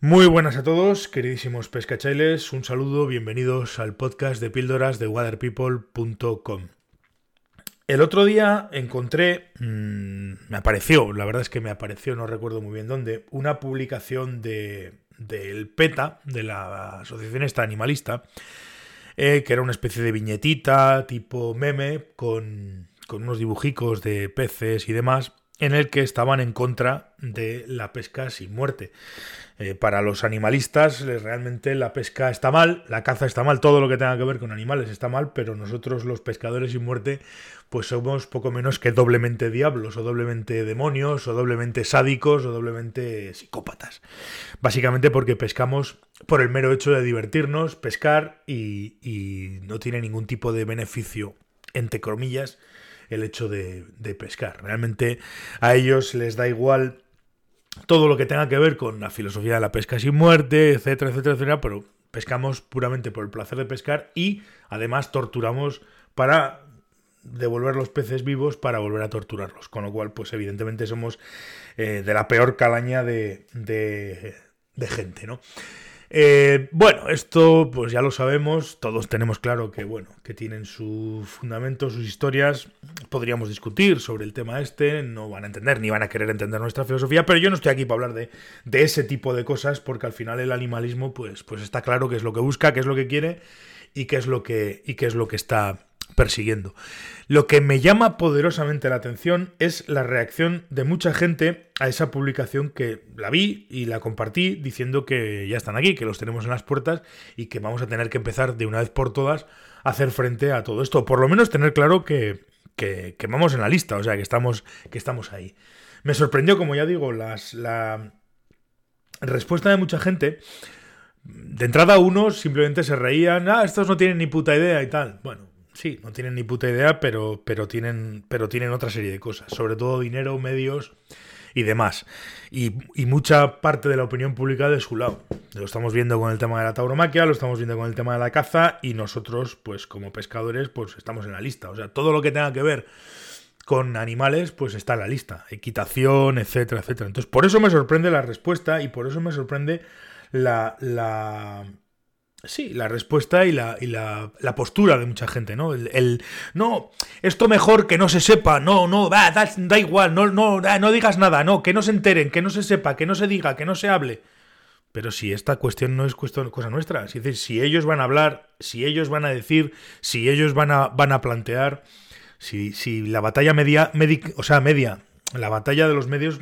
Muy buenas a todos, queridísimos pescachailes, un saludo, bienvenidos al podcast de píldoras de waterpeople.com. El otro día encontré, mmm, me apareció, la verdad es que me apareció, no recuerdo muy bien dónde, una publicación de del PETA, de la Asociación esta Animalista, eh, que era una especie de viñetita tipo meme con, con unos dibujicos de peces y demás, en el que estaban en contra de la pesca sin muerte. Eh, para los animalistas realmente la pesca está mal, la caza está mal, todo lo que tenga que ver con animales está mal, pero nosotros los pescadores sin muerte pues somos poco menos que doblemente diablos o doblemente demonios o doblemente sádicos o doblemente psicópatas. Básicamente porque pescamos por el mero hecho de divertirnos, pescar y, y no tiene ningún tipo de beneficio, entre comillas, el hecho de, de pescar. Realmente a ellos les da igual todo lo que tenga que ver con la filosofía de la pesca sin muerte, etcétera, etcétera, etcétera, pero pescamos puramente por el placer de pescar y además torturamos para devolver los peces vivos para volver a torturarlos. Con lo cual, pues evidentemente somos eh, de la peor calaña de, de, de gente, ¿no? Eh, bueno, esto pues ya lo sabemos, todos tenemos claro que bueno, que tienen sus fundamentos, sus historias, podríamos discutir sobre el tema este, no van a entender ni van a querer entender nuestra filosofía, pero yo no estoy aquí para hablar de, de ese tipo de cosas porque al final el animalismo pues, pues está claro qué es lo que busca, qué es lo que quiere y qué es lo que, y qué es lo que está persiguiendo. Lo que me llama poderosamente la atención es la reacción de mucha gente a esa publicación que la vi y la compartí diciendo que ya están aquí, que los tenemos en las puertas y que vamos a tener que empezar de una vez por todas a hacer frente a todo esto. Por lo menos tener claro que, que, que vamos en la lista, o sea, que estamos, que estamos ahí. Me sorprendió, como ya digo, las, la respuesta de mucha gente. De entrada, unos simplemente se reían, ah, estos no tienen ni puta idea y tal. Bueno, sí, no tienen ni puta idea, pero, pero, tienen, pero tienen otra serie de cosas, sobre todo dinero, medios y demás. Y, y, mucha parte de la opinión pública de su lado. Lo estamos viendo con el tema de la tauromaquia, lo estamos viendo con el tema de la caza y nosotros, pues como pescadores, pues estamos en la lista. O sea, todo lo que tenga que ver con animales, pues está en la lista. Equitación, etcétera, etcétera. Entonces, por eso me sorprende la respuesta y por eso me sorprende la... la Sí, la respuesta y la, y la, la postura de mucha gente, ¿no? El, no, esto mejor que no se sepa, no, no, da, da, da igual, no, no, no digas nada, no, que no se enteren, que no se sepa, que no se diga, que no se hable. Pero si esta cuestión no es cuestión, cosa nuestra, es decir, si ellos van a hablar, si ellos van a decir, si ellos van a, van a plantear, si, si la batalla media, media, o sea, media, la batalla de los medios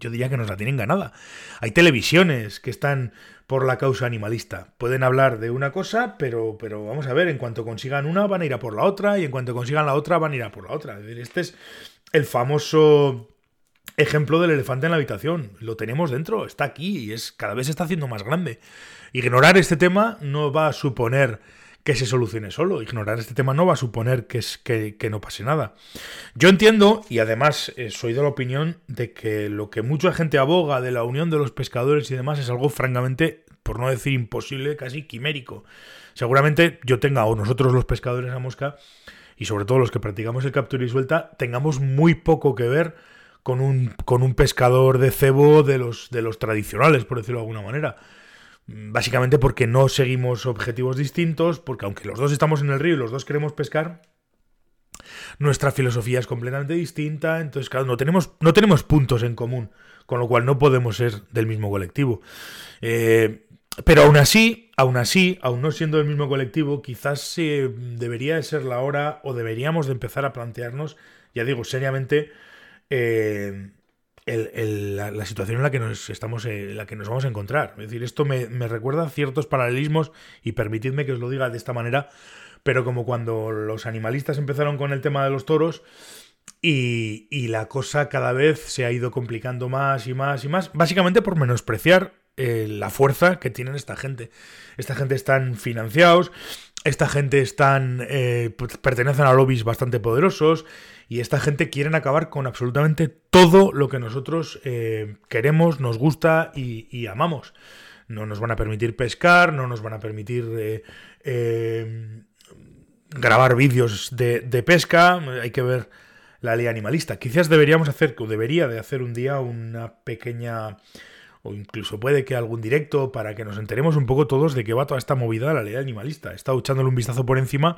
yo diría que nos la tienen ganada. Hay televisiones que están por la causa animalista. Pueden hablar de una cosa, pero, pero vamos a ver, en cuanto consigan una van a ir a por la otra y en cuanto consigan la otra van a ir a por la otra. Este es el famoso ejemplo del elefante en la habitación. Lo tenemos dentro, está aquí y es cada vez se está haciendo más grande. Ignorar este tema no va a suponer que se solucione solo. Ignorar este tema no va a suponer que, es, que, no pase nada. Yo entiendo, y además eh, soy de la opinión, de que lo que mucha gente aboga de la unión de los pescadores y demás es algo francamente, por no decir imposible, casi quimérico. Seguramente yo tenga, o nosotros los pescadores a mosca, y sobre todo los que practicamos el captura y suelta, tengamos muy poco que ver con un, con un pescador de cebo de los, de los tradicionales, por decirlo de alguna manera. Básicamente porque no seguimos objetivos distintos, porque aunque los dos estamos en el río y los dos queremos pescar, nuestra filosofía es completamente distinta, entonces claro, no tenemos, no tenemos puntos en común, con lo cual no podemos ser del mismo colectivo. Eh, pero aún así, aún así, aún no siendo del mismo colectivo, quizás eh, debería de ser la hora o deberíamos de empezar a plantearnos, ya digo, seriamente, eh, la, situación en la que nos estamos eh, en la que nos vamos a encontrar. Es decir, esto me, me, recuerda ciertos paralelismos y permitidme que os lo diga de esta manera, pero como cuando los animalistas empezaron con el tema de los toros y, y la cosa cada vez se ha ido complicando más y más y más, básicamente por menospreciar eh, la fuerza que tienen esta gente. Esta gente están financiados, esta gente están eh, pertenecen a lobbies bastante poderosos y esta gente quieren acabar con absolutamente todo lo que nosotros eh, queremos, nos gusta y, amamos. No nos van a permitir pescar, no nos van a permitir eh, grabar vídeos de, de, pesca, hay que ver la ley animalista. Quizás deberíamos hacer, o debería de hacer un día una pequeña o incluso puede que algún directo para que nos enteremos un poco todos de qué va toda esta movida de la ley animalista. He estado echándole un vistazo por encima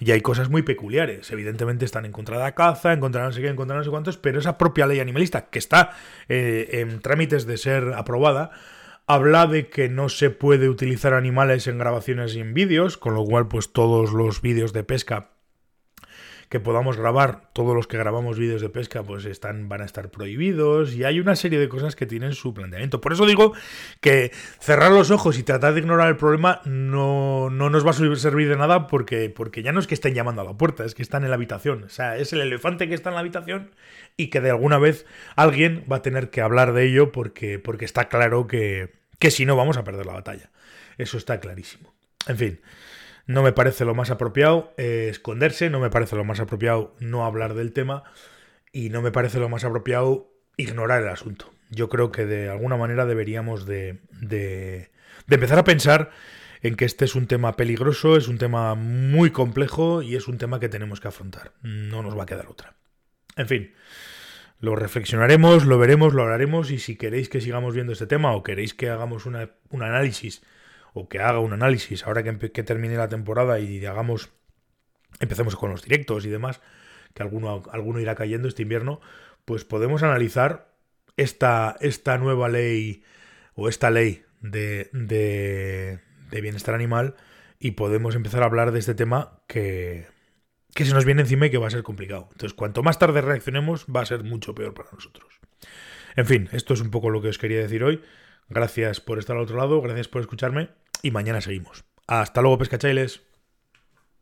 y hay cosas muy peculiares. Evidentemente están en contra de la caza, en contra de no sé qué, en contra de no sé cuántos, pero esa propia ley animalista, que está eh, en trámites de ser aprobada, habla de que no se puede utilizar animales en grabaciones y en vídeos, con lo cual pues todos los vídeos de pesca que podamos grabar, todos los que grabamos vídeos de pesca, pues están, van a estar prohibidos y hay una serie de cosas que tienen su planteamiento. Por eso digo que cerrar los ojos y tratar de ignorar el problema no, no nos va a servir de nada porque, porque ya no es que estén llamando a la puerta, es que están en la habitación. O sea, es el elefante que está en la habitación y que de alguna vez alguien va a tener que hablar de ello porque, porque está claro que, que si no vamos a perder la batalla. Eso está clarísimo. En fin. No me parece lo más apropiado eh, esconderse, no me parece lo más apropiado no hablar del tema y no me parece lo más apropiado ignorar el asunto. Yo creo que de alguna manera deberíamos de, de, de empezar a pensar en que este es un tema peligroso, es un tema muy complejo y es un tema que tenemos que afrontar. No nos va a quedar otra. En fin, lo reflexionaremos, lo veremos, lo hablaremos y si queréis que sigamos viendo este tema o queréis que hagamos una, un análisis o que haga un análisis ahora que, termine la temporada y hagamos, empecemos con los directos y demás, que alguno, alguno irá cayendo este invierno, pues podemos analizar esta, esta nueva ley o esta ley de, de, de bienestar animal y podemos empezar a hablar de este tema que, que se nos viene encima y que va a ser complicado. Entonces, cuanto más tarde reaccionemos, va a ser mucho peor para nosotros. En fin, esto es un poco lo que os quería decir hoy. Gracias por estar al otro lado, gracias por escucharme y mañana seguimos. Hasta luego, pescachailes.